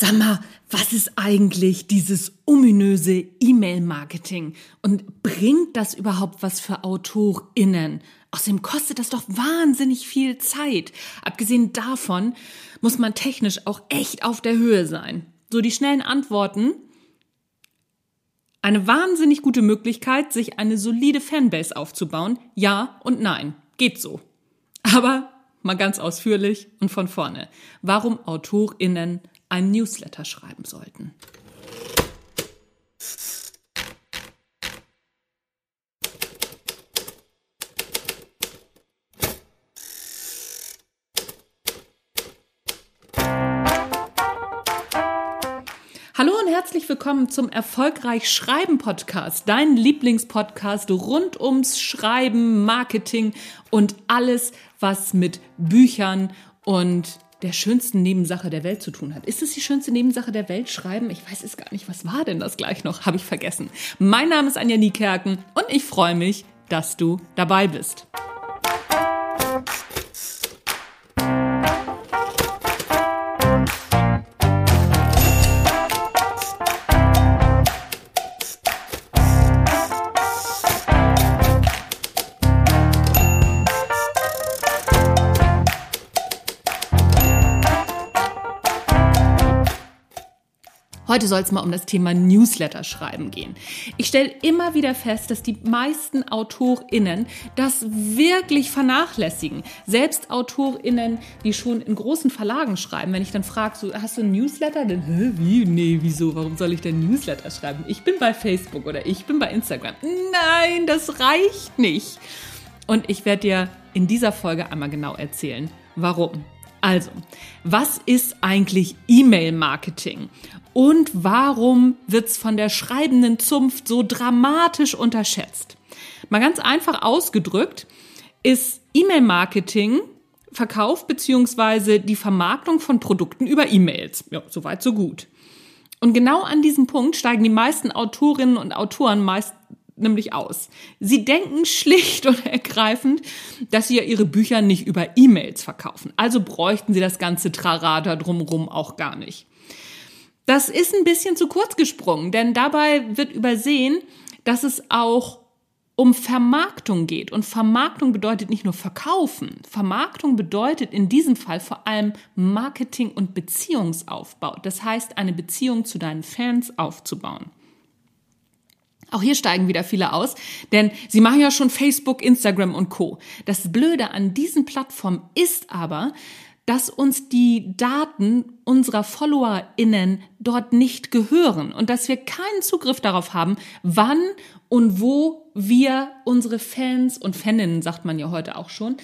Sag mal, was ist eigentlich dieses ominöse E-Mail-Marketing? Und bringt das überhaupt was für AutorInnen? Außerdem kostet das doch wahnsinnig viel Zeit. Abgesehen davon muss man technisch auch echt auf der Höhe sein. So die schnellen Antworten. Eine wahnsinnig gute Möglichkeit, sich eine solide Fanbase aufzubauen. Ja und nein. Geht so. Aber mal ganz ausführlich und von vorne. Warum AutorInnen ein Newsletter schreiben sollten. Hallo und herzlich willkommen zum Erfolgreich Schreiben Podcast, dein Lieblingspodcast rund ums Schreiben, Marketing und alles, was mit Büchern und der schönsten Nebensache der Welt zu tun hat. Ist es die schönste Nebensache der Welt? Schreiben? Ich weiß es gar nicht. Was war denn das gleich noch? Habe ich vergessen. Mein Name ist Anja Niekerken und ich freue mich, dass du dabei bist. Heute soll es mal um das Thema Newsletter schreiben gehen. Ich stelle immer wieder fest, dass die meisten AutorInnen das wirklich vernachlässigen. Selbst AutorInnen, die schon in großen Verlagen schreiben, wenn ich dann frage, so, hast du einen Newsletter? Dann, hä, wie? Nee, wieso? Warum soll ich denn Newsletter schreiben? Ich bin bei Facebook oder ich bin bei Instagram. Nein, das reicht nicht. Und ich werde dir in dieser Folge einmal genau erzählen, warum. Also, was ist eigentlich E-Mail-Marketing? Und warum wird's von der schreibenden Zunft so dramatisch unterschätzt? Mal ganz einfach ausgedrückt ist E-Mail-Marketing Verkauf beziehungsweise die Vermarktung von Produkten über E-Mails. Ja, soweit, so gut. Und genau an diesem Punkt steigen die meisten Autorinnen und Autoren meist nämlich aus. Sie denken schlicht und ergreifend, dass sie ja ihre Bücher nicht über E-Mails verkaufen. Also bräuchten sie das ganze Trarada drumherum auch gar nicht. Das ist ein bisschen zu kurz gesprungen, denn dabei wird übersehen, dass es auch um Vermarktung geht. Und Vermarktung bedeutet nicht nur verkaufen. Vermarktung bedeutet in diesem Fall vor allem Marketing und Beziehungsaufbau. Das heißt, eine Beziehung zu deinen Fans aufzubauen. Auch hier steigen wieder viele aus, denn sie machen ja schon Facebook, Instagram und Co. Das Blöde an diesen Plattformen ist aber, dass uns die Daten unserer FollowerInnen dort nicht gehören und dass wir keinen Zugriff darauf haben, wann und wo wir unsere Fans und Faninnen, sagt man ja heute auch schon,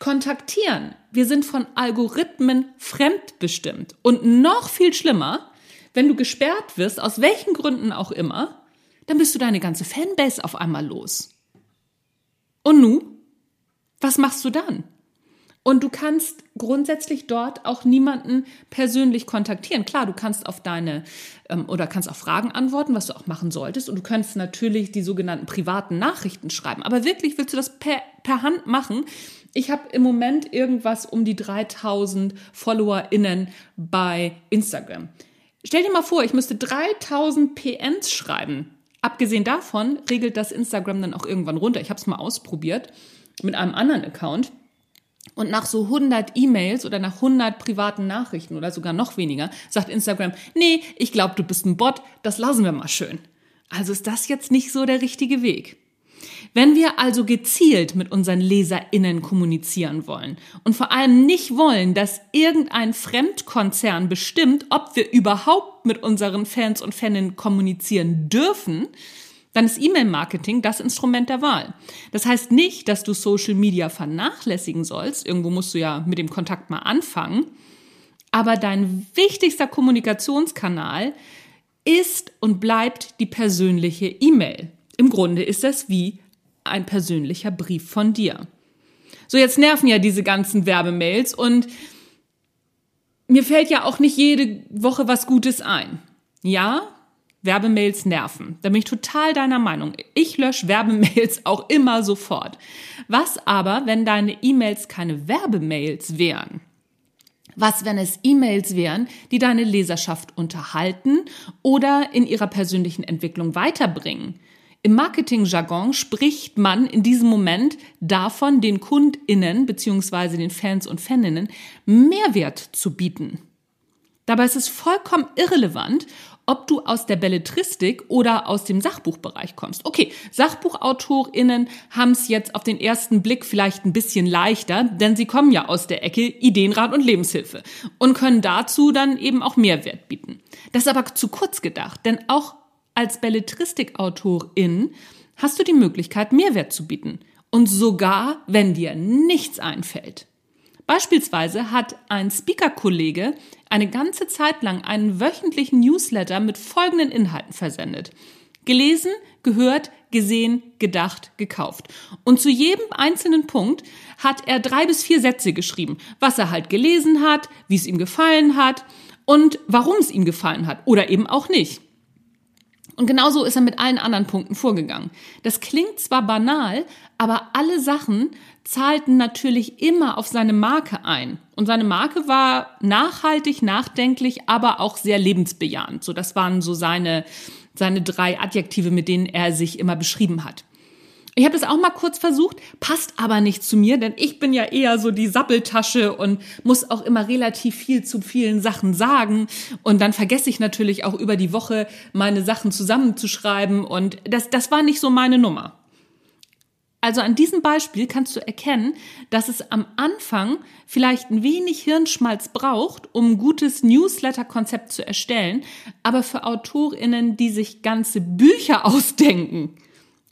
kontaktieren. Wir sind von Algorithmen fremdbestimmt. Und noch viel schlimmer, wenn du gesperrt wirst, aus welchen Gründen auch immer, dann bist du deine ganze Fanbase auf einmal los. Und nu? Was machst du dann? Und du kannst grundsätzlich dort auch niemanden persönlich kontaktieren. Klar, du kannst auf deine ähm, oder kannst auf Fragen antworten, was du auch machen solltest. Und du kannst natürlich die sogenannten privaten Nachrichten schreiben. Aber wirklich willst du das per, per Hand machen? Ich habe im Moment irgendwas um die 3000 FollowerInnen bei Instagram. Stell dir mal vor, ich müsste 3000 PNs schreiben. Abgesehen davon regelt das Instagram dann auch irgendwann runter. Ich habe es mal ausprobiert mit einem anderen Account. Und nach so 100 E-Mails oder nach 100 privaten Nachrichten oder sogar noch weniger sagt Instagram, nee, ich glaube, du bist ein Bot, das lassen wir mal schön. Also ist das jetzt nicht so der richtige Weg. Wenn wir also gezielt mit unseren LeserInnen kommunizieren wollen und vor allem nicht wollen, dass irgendein Fremdkonzern bestimmt, ob wir überhaupt mit unseren Fans und Faninnen kommunizieren dürfen, dann ist E-Mail-Marketing das Instrument der Wahl. Das heißt nicht, dass du Social Media vernachlässigen sollst. Irgendwo musst du ja mit dem Kontakt mal anfangen. Aber dein wichtigster Kommunikationskanal ist und bleibt die persönliche E-Mail. Im Grunde ist das wie ein persönlicher Brief von dir. So, jetzt nerven ja diese ganzen Werbemails und mir fällt ja auch nicht jede Woche was Gutes ein. Ja, Werbemails nerven. Da bin ich total deiner Meinung. Ich lösche Werbemails auch immer sofort. Was aber, wenn deine E-Mails keine Werbemails wären? Was, wenn es E-Mails wären, die deine Leserschaft unterhalten oder in ihrer persönlichen Entwicklung weiterbringen? Im Marketingjargon spricht man in diesem Moment davon, den KundInnen bzw. den Fans und Faninnen Mehrwert zu bieten. Dabei ist es vollkommen irrelevant, ob du aus der Belletristik oder aus dem Sachbuchbereich kommst. Okay, SachbuchautorInnen haben es jetzt auf den ersten Blick vielleicht ein bisschen leichter, denn sie kommen ja aus der Ecke Ideenrat und Lebenshilfe und können dazu dann eben auch Mehrwert bieten. Das ist aber zu kurz gedacht, denn auch als Belletristikautorin hast du die Möglichkeit, Mehrwert zu bieten. Und sogar, wenn dir nichts einfällt. Beispielsweise hat ein Speaker-Kollege eine ganze Zeit lang einen wöchentlichen Newsletter mit folgenden Inhalten versendet. Gelesen, gehört, gesehen, gedacht, gekauft. Und zu jedem einzelnen Punkt hat er drei bis vier Sätze geschrieben, was er halt gelesen hat, wie es ihm gefallen hat und warum es ihm gefallen hat oder eben auch nicht. Und genauso ist er mit allen anderen Punkten vorgegangen. Das klingt zwar banal, aber alle Sachen zahlten natürlich immer auf seine Marke ein. Und seine Marke war nachhaltig, nachdenklich, aber auch sehr lebensbejahend. So, das waren so seine, seine drei Adjektive, mit denen er sich immer beschrieben hat. Ich habe das auch mal kurz versucht, passt aber nicht zu mir, denn ich bin ja eher so die Sappeltasche und muss auch immer relativ viel zu vielen Sachen sagen. Und dann vergesse ich natürlich auch über die Woche meine Sachen zusammenzuschreiben. Und das, das war nicht so meine Nummer. Also an diesem Beispiel kannst du erkennen, dass es am Anfang vielleicht ein wenig Hirnschmalz braucht, um ein gutes Newsletter-Konzept zu erstellen, aber für AutorInnen, die sich ganze Bücher ausdenken,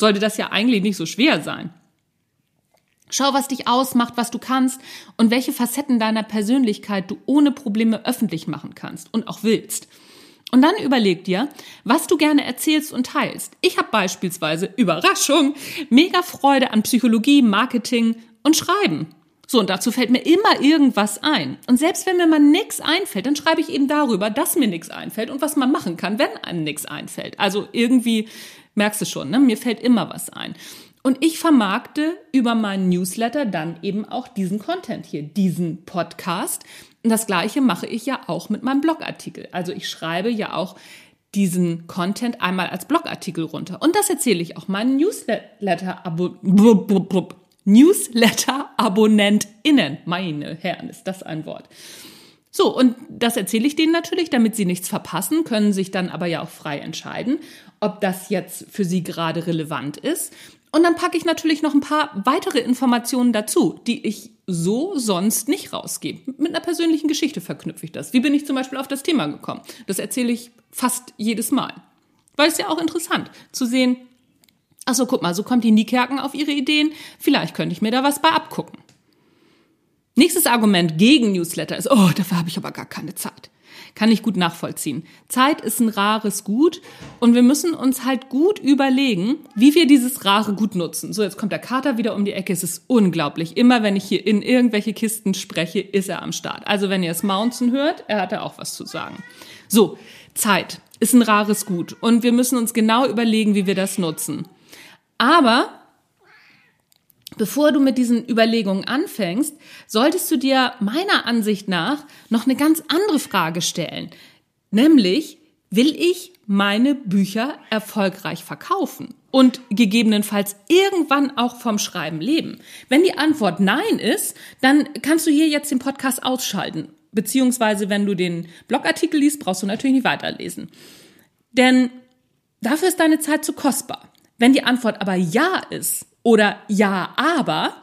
sollte das ja eigentlich nicht so schwer sein. Schau, was dich ausmacht, was du kannst und welche Facetten deiner Persönlichkeit du ohne Probleme öffentlich machen kannst und auch willst. Und dann überleg dir, was du gerne erzählst und teilst. Ich habe beispielsweise Überraschung, mega Freude an Psychologie, Marketing und Schreiben. So, und dazu fällt mir immer irgendwas ein. Und selbst wenn mir mal nichts einfällt, dann schreibe ich eben darüber, dass mir nichts einfällt und was man machen kann, wenn einem nichts einfällt. Also irgendwie merkst du schon, ne? mir fällt immer was ein. Und ich vermarkte über meinen Newsletter dann eben auch diesen Content hier, diesen Podcast. Und das gleiche mache ich ja auch mit meinem Blogartikel. Also ich schreibe ja auch diesen Content einmal als Blogartikel runter. Und das erzähle ich auch meinen Newsletter-AbonnentInnen. Newsletter Meine Herren, ist das ein Wort. So, und das erzähle ich denen natürlich, damit sie nichts verpassen, können sich dann aber ja auch frei entscheiden, ob das jetzt für sie gerade relevant ist. Und dann packe ich natürlich noch ein paar weitere Informationen dazu, die ich so sonst nicht rausgebe. Mit einer persönlichen Geschichte verknüpfe ich das. Wie bin ich zum Beispiel auf das Thema gekommen? Das erzähle ich fast jedes Mal. Weil es ja auch interessant zu sehen, ach so, guck mal, so kommt die Niekerken auf ihre Ideen. Vielleicht könnte ich mir da was bei abgucken. Nächstes Argument gegen Newsletter ist, oh, dafür habe ich aber gar keine Zeit kann ich gut nachvollziehen. Zeit ist ein rares Gut und wir müssen uns halt gut überlegen, wie wir dieses rare Gut nutzen. So, jetzt kommt der Kater wieder um die Ecke. Es ist unglaublich. Immer wenn ich hier in irgendwelche Kisten spreche, ist er am Start. Also wenn ihr es Mountain hört, er hat da auch was zu sagen. So, Zeit ist ein rares Gut und wir müssen uns genau überlegen, wie wir das nutzen. Aber Bevor du mit diesen Überlegungen anfängst, solltest du dir meiner Ansicht nach noch eine ganz andere Frage stellen. Nämlich, will ich meine Bücher erfolgreich verkaufen und gegebenenfalls irgendwann auch vom Schreiben leben? Wenn die Antwort nein ist, dann kannst du hier jetzt den Podcast ausschalten. Beziehungsweise, wenn du den Blogartikel liest, brauchst du natürlich nicht weiterlesen. Denn dafür ist deine Zeit zu kostbar. Wenn die Antwort aber ja ist, oder ja, aber,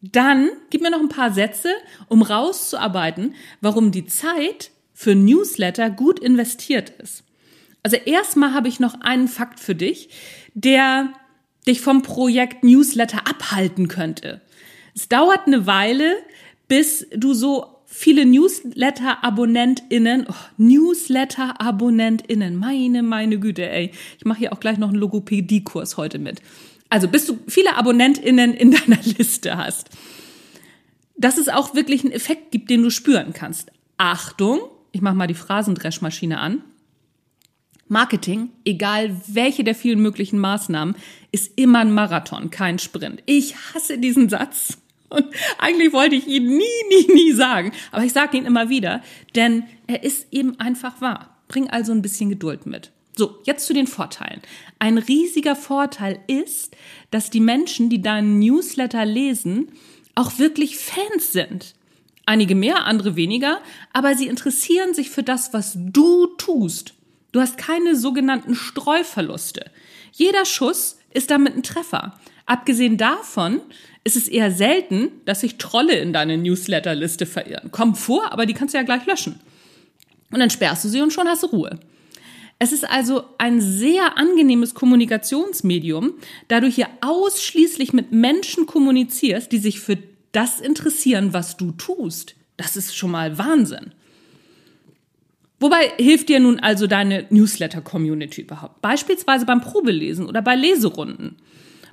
dann gib mir noch ein paar Sätze, um rauszuarbeiten, warum die Zeit für Newsletter gut investiert ist. Also erstmal habe ich noch einen Fakt für dich, der dich vom Projekt Newsletter abhalten könnte. Es dauert eine Weile, bis du so viele Newsletter-AbonnentInnen, oh, Newsletter-AbonnentInnen, meine, meine Güte, ey. Ich mache hier auch gleich noch einen Logopädie-Kurs heute mit also bis du viele AbonnentInnen in deiner Liste hast, dass es auch wirklich einen Effekt gibt, den du spüren kannst. Achtung, ich mache mal die Phrasendreschmaschine an. Marketing, egal welche der vielen möglichen Maßnahmen, ist immer ein Marathon, kein Sprint. Ich hasse diesen Satz Und eigentlich wollte ich ihn nie, nie, nie sagen. Aber ich sage ihn immer wieder, denn er ist eben einfach wahr. Bring also ein bisschen Geduld mit. So, jetzt zu den Vorteilen. Ein riesiger Vorteil ist, dass die Menschen, die deinen Newsletter lesen, auch wirklich Fans sind. Einige mehr, andere weniger, aber sie interessieren sich für das, was du tust. Du hast keine sogenannten Streuverluste. Jeder Schuss ist damit ein Treffer. Abgesehen davon ist es eher selten, dass sich Trolle in deine Newsletterliste verirren. Kommen vor, aber die kannst du ja gleich löschen. Und dann sperrst du sie und schon hast du Ruhe. Es ist also ein sehr angenehmes Kommunikationsmedium, da du hier ausschließlich mit Menschen kommunizierst, die sich für das interessieren, was du tust. Das ist schon mal Wahnsinn. Wobei hilft dir nun also deine Newsletter-Community überhaupt? Beispielsweise beim Probelesen oder bei Leserunden.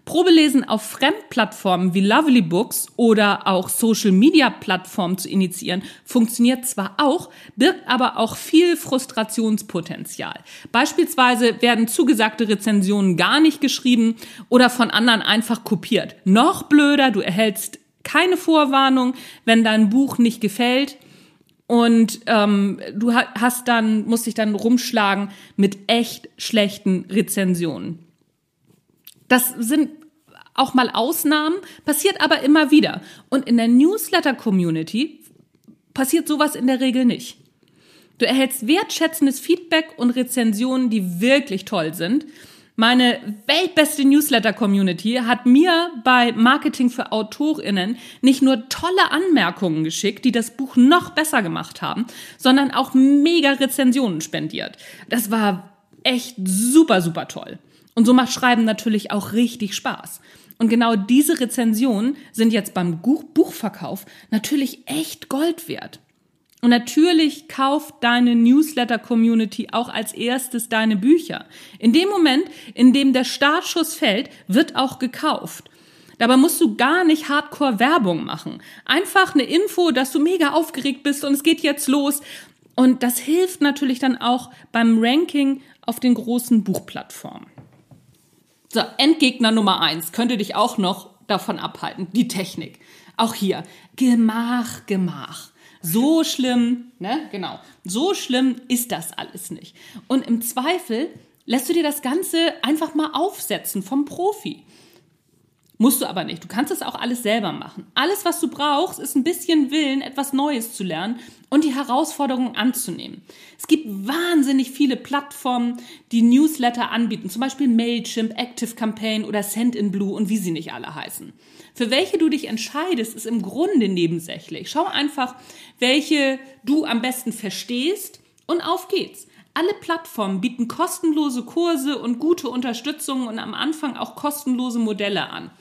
Probelesen auf Fremdplattformen wie Lovely Books oder auch Social-Media-Plattformen zu initiieren, funktioniert zwar auch, birgt aber auch viel Frustrationspotenzial. Beispielsweise werden zugesagte Rezensionen gar nicht geschrieben oder von anderen einfach kopiert. Noch blöder, du erhältst keine Vorwarnung, wenn dein Buch nicht gefällt. Und ähm, du hast dann, musst dich dann rumschlagen mit echt schlechten Rezensionen. Das sind auch mal Ausnahmen, passiert aber immer wieder. Und in der Newsletter-Community passiert sowas in der Regel nicht. Du erhältst wertschätzendes Feedback und Rezensionen, die wirklich toll sind. Meine weltbeste Newsletter-Community hat mir bei Marketing für AutorInnen nicht nur tolle Anmerkungen geschickt, die das Buch noch besser gemacht haben, sondern auch mega Rezensionen spendiert. Das war echt super, super toll. Und so macht Schreiben natürlich auch richtig Spaß. Und genau diese Rezensionen sind jetzt beim Buchverkauf natürlich echt Gold wert. Und natürlich kauft deine Newsletter-Community auch als erstes deine Bücher. In dem Moment, in dem der Startschuss fällt, wird auch gekauft. Dabei musst du gar nicht hardcore Werbung machen. Einfach eine Info, dass du mega aufgeregt bist und es geht jetzt los. Und das hilft natürlich dann auch beim Ranking auf den großen Buchplattformen. So, Endgegner Nummer eins könnte dich auch noch davon abhalten. Die Technik. Auch hier. Gemach, Gemach. So schlimm, ne? Genau. So schlimm ist das alles nicht. Und im Zweifel lässt du dir das Ganze einfach mal aufsetzen vom Profi. Musst du aber nicht. Du kannst es auch alles selber machen. Alles, was du brauchst, ist ein bisschen Willen, etwas Neues zu lernen und die Herausforderungen anzunehmen. Es gibt wahnsinnig viele Plattformen, die Newsletter anbieten, zum Beispiel Mailchimp, Active Campaign oder Sendinblue und wie sie nicht alle heißen. Für welche du dich entscheidest, ist im Grunde nebensächlich. Schau einfach, welche du am besten verstehst und auf geht's. Alle Plattformen bieten kostenlose Kurse und gute Unterstützung und am Anfang auch kostenlose Modelle an.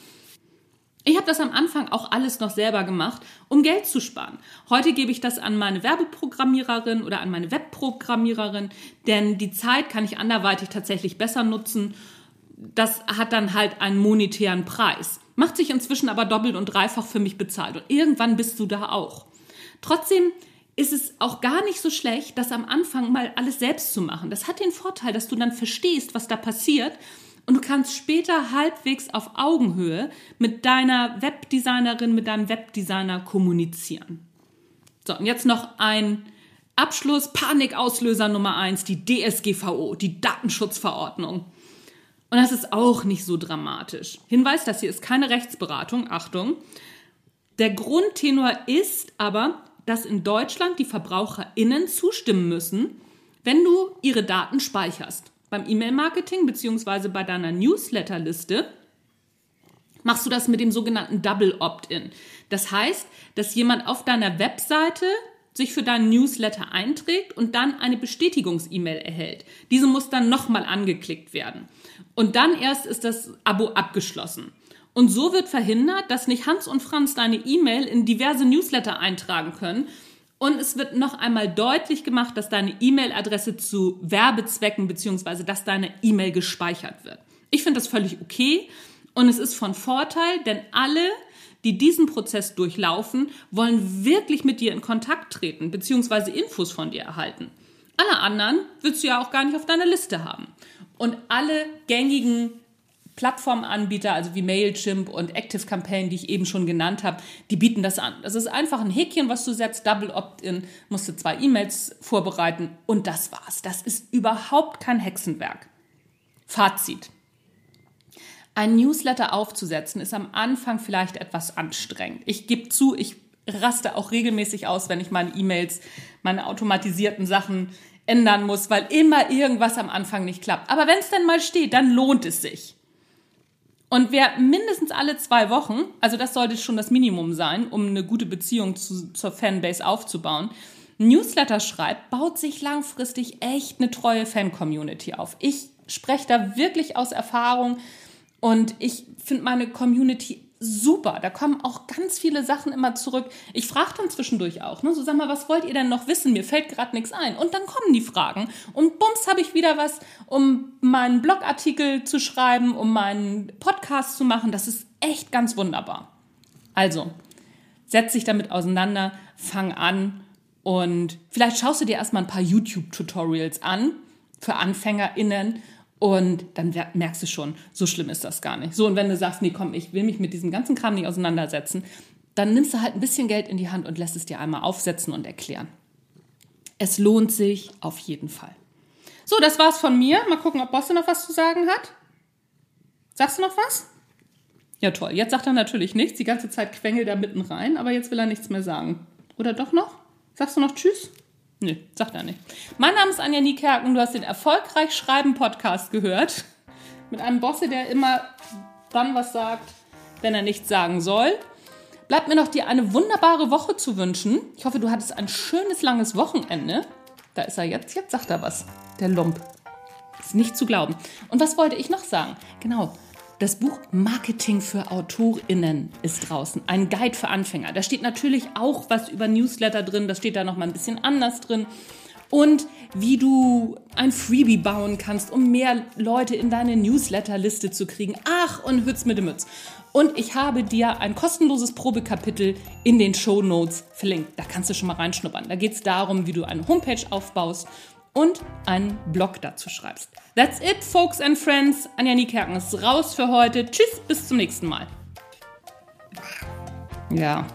Ich habe das am Anfang auch alles noch selber gemacht, um Geld zu sparen. Heute gebe ich das an meine Werbeprogrammiererin oder an meine Webprogrammiererin, denn die Zeit kann ich anderweitig tatsächlich besser nutzen. Das hat dann halt einen monetären Preis. Macht sich inzwischen aber doppelt und dreifach für mich bezahlt. Und irgendwann bist du da auch. Trotzdem ist es auch gar nicht so schlecht, das am Anfang mal alles selbst zu machen. Das hat den Vorteil, dass du dann verstehst, was da passiert und du kannst später halbwegs auf Augenhöhe mit deiner Webdesignerin, mit deinem Webdesigner kommunizieren. So, und jetzt noch ein Abschluss, Panikauslöser Nummer eins, die DSGVO, die Datenschutzverordnung. Und das ist auch nicht so dramatisch. Hinweis, das hier ist keine Rechtsberatung, Achtung. Der Grundtenor ist aber, dass in Deutschland die VerbraucherInnen zustimmen müssen, wenn du ihre Daten speicherst. Beim E-Mail-Marketing bzw. bei deiner Newsletterliste machst du das mit dem sogenannten Double Opt-in. Das heißt, dass jemand auf deiner Webseite sich für deinen Newsletter einträgt und dann eine Bestätigungs-E-Mail erhält. Diese muss dann nochmal angeklickt werden. Und dann erst ist das Abo abgeschlossen. Und so wird verhindert, dass nicht Hans und Franz deine E-Mail in diverse Newsletter eintragen können. Und es wird noch einmal deutlich gemacht, dass deine E-Mail-Adresse zu Werbezwecken bzw. dass deine E-Mail gespeichert wird. Ich finde das völlig okay und es ist von Vorteil, denn alle, die diesen Prozess durchlaufen, wollen wirklich mit dir in Kontakt treten bzw. Infos von dir erhalten. Alle anderen willst du ja auch gar nicht auf deiner Liste haben. Und alle gängigen Plattformanbieter, also wie Mailchimp und Active Campaign, die ich eben schon genannt habe, die bieten das an. Das ist einfach ein Häkchen, was du setzt, Double Opt-in, musst du zwei E-Mails vorbereiten und das war's. Das ist überhaupt kein Hexenwerk. Fazit. Ein Newsletter aufzusetzen ist am Anfang vielleicht etwas anstrengend. Ich gebe zu, ich raste auch regelmäßig aus, wenn ich meine E-Mails, meine automatisierten Sachen ändern muss, weil immer irgendwas am Anfang nicht klappt. Aber wenn es dann mal steht, dann lohnt es sich. Und wer mindestens alle zwei Wochen, also das sollte schon das Minimum sein, um eine gute Beziehung zu, zur Fanbase aufzubauen, Newsletter schreibt, baut sich langfristig echt eine treue Fan-Community auf. Ich spreche da wirklich aus Erfahrung und ich finde meine Community super. Da kommen auch ganz viele Sachen immer zurück. Ich frage dann zwischendurch auch, ne? so sag mal, was wollt ihr denn noch wissen? Mir fällt gerade nichts ein. Und dann kommen die Fragen. Und bums habe ich wieder was, um meinen Blogartikel zu schreiben, um meinen Podcast zu machen. Das ist echt ganz wunderbar. Also, setz dich damit auseinander, fang an und vielleicht schaust du dir erstmal ein paar YouTube-Tutorials an für AnfängerInnen und dann merkst du schon, so schlimm ist das gar nicht. So, und wenn du sagst, nee, komm, ich will mich mit diesem ganzen Kram nicht auseinandersetzen, dann nimmst du halt ein bisschen Geld in die Hand und lässt es dir einmal aufsetzen und erklären. Es lohnt sich auf jeden Fall. So, das war's von mir. Mal gucken, ob Bosse noch was zu sagen hat. Sagst du noch was? Ja, toll. Jetzt sagt er natürlich nichts. Die ganze Zeit quengelt er mitten rein, aber jetzt will er nichts mehr sagen. Oder doch noch? Sagst du noch Tschüss? Nee, sagt er nicht. Mein Name ist Anja Niekerken. Du hast den Erfolgreich Schreiben Podcast gehört. Mit einem Bosse, der immer dann was sagt, wenn er nichts sagen soll. Bleibt mir noch dir eine wunderbare Woche zu wünschen. Ich hoffe, du hattest ein schönes, langes Wochenende. Da ist er jetzt. Jetzt sagt er was. Der Lump. Ist nicht zu glauben. Und was wollte ich noch sagen? Genau. Das Buch Marketing für AutorInnen ist draußen. Ein Guide für Anfänger. Da steht natürlich auch was über Newsletter drin. Das steht da nochmal ein bisschen anders drin. Und wie du ein Freebie bauen kannst, um mehr Leute in deine Newsletterliste zu kriegen. Ach, und Hütz mit dem Mütz. Und ich habe dir ein kostenloses Probekapitel in den Show Notes verlinkt. Da kannst du schon mal reinschnuppern. Da geht es darum, wie du eine Homepage aufbaust und einen Blog dazu schreibst. That's it, folks and friends. Anja Niekerken ist raus für heute. Tschüss, bis zum nächsten Mal. Ja.